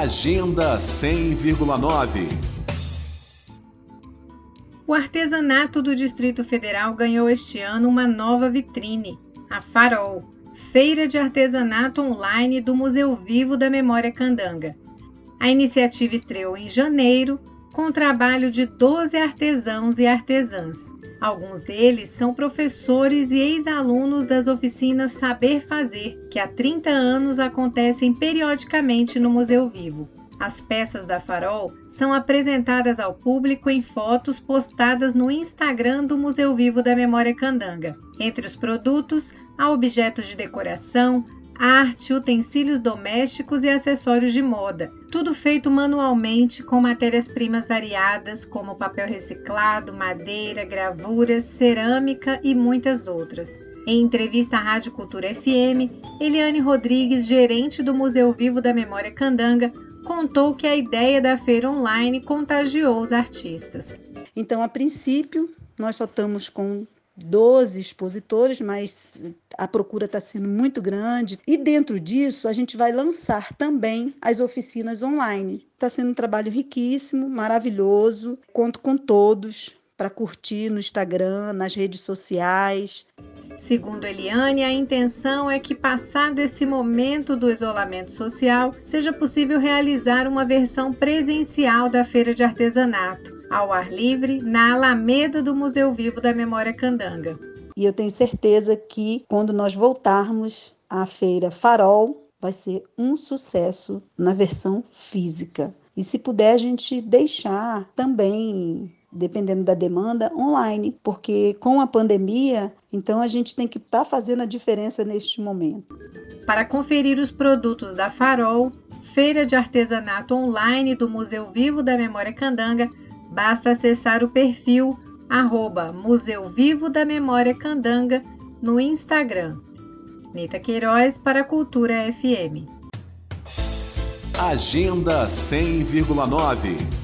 Agenda 100,9 O artesanato do Distrito Federal ganhou este ano uma nova vitrine, a Farol, Feira de Artesanato Online do Museu Vivo da Memória Candanga. A iniciativa estreou em janeiro com o trabalho de 12 artesãos e artesãs. Alguns deles são professores e ex-alunos das oficinas Saber Fazer, que há 30 anos acontecem periodicamente no Museu Vivo. As peças da Farol são apresentadas ao público em fotos postadas no Instagram do Museu Vivo da Memória Candanga. Entre os produtos, há objetos de decoração, arte, utensílios domésticos e acessórios de moda, tudo feito manualmente com matérias-primas variadas como papel reciclado, madeira, gravuras, cerâmica e muitas outras. Em entrevista à Rádio Cultura FM, Eliane Rodrigues, gerente do Museu Vivo da Memória Candanga, contou que a ideia da feira online contagiou os artistas. Então, a princípio, nós só estamos com 12 expositores, mas a procura está sendo muito grande. E dentro disso, a gente vai lançar também as oficinas online. Está sendo um trabalho riquíssimo, maravilhoso. Conto com todos para curtir no Instagram, nas redes sociais. Segundo Eliane, a intenção é que, passado esse momento do isolamento social, seja possível realizar uma versão presencial da feira de artesanato, ao ar livre, na Alameda do Museu Vivo da Memória Candanga. E eu tenho certeza que, quando nós voltarmos à feira Farol, vai ser um sucesso na versão física. E se puder, a gente deixar também dependendo da demanda, online, porque com a pandemia, então a gente tem que estar tá fazendo a diferença neste momento. Para conferir os produtos da Farol, Feira de Artesanato Online do Museu Vivo da Memória Candanga, basta acessar o perfil arroba Museu Vivo da Memória Candanga no Instagram. Nita Queiroz para a Cultura FM. Agenda 100,9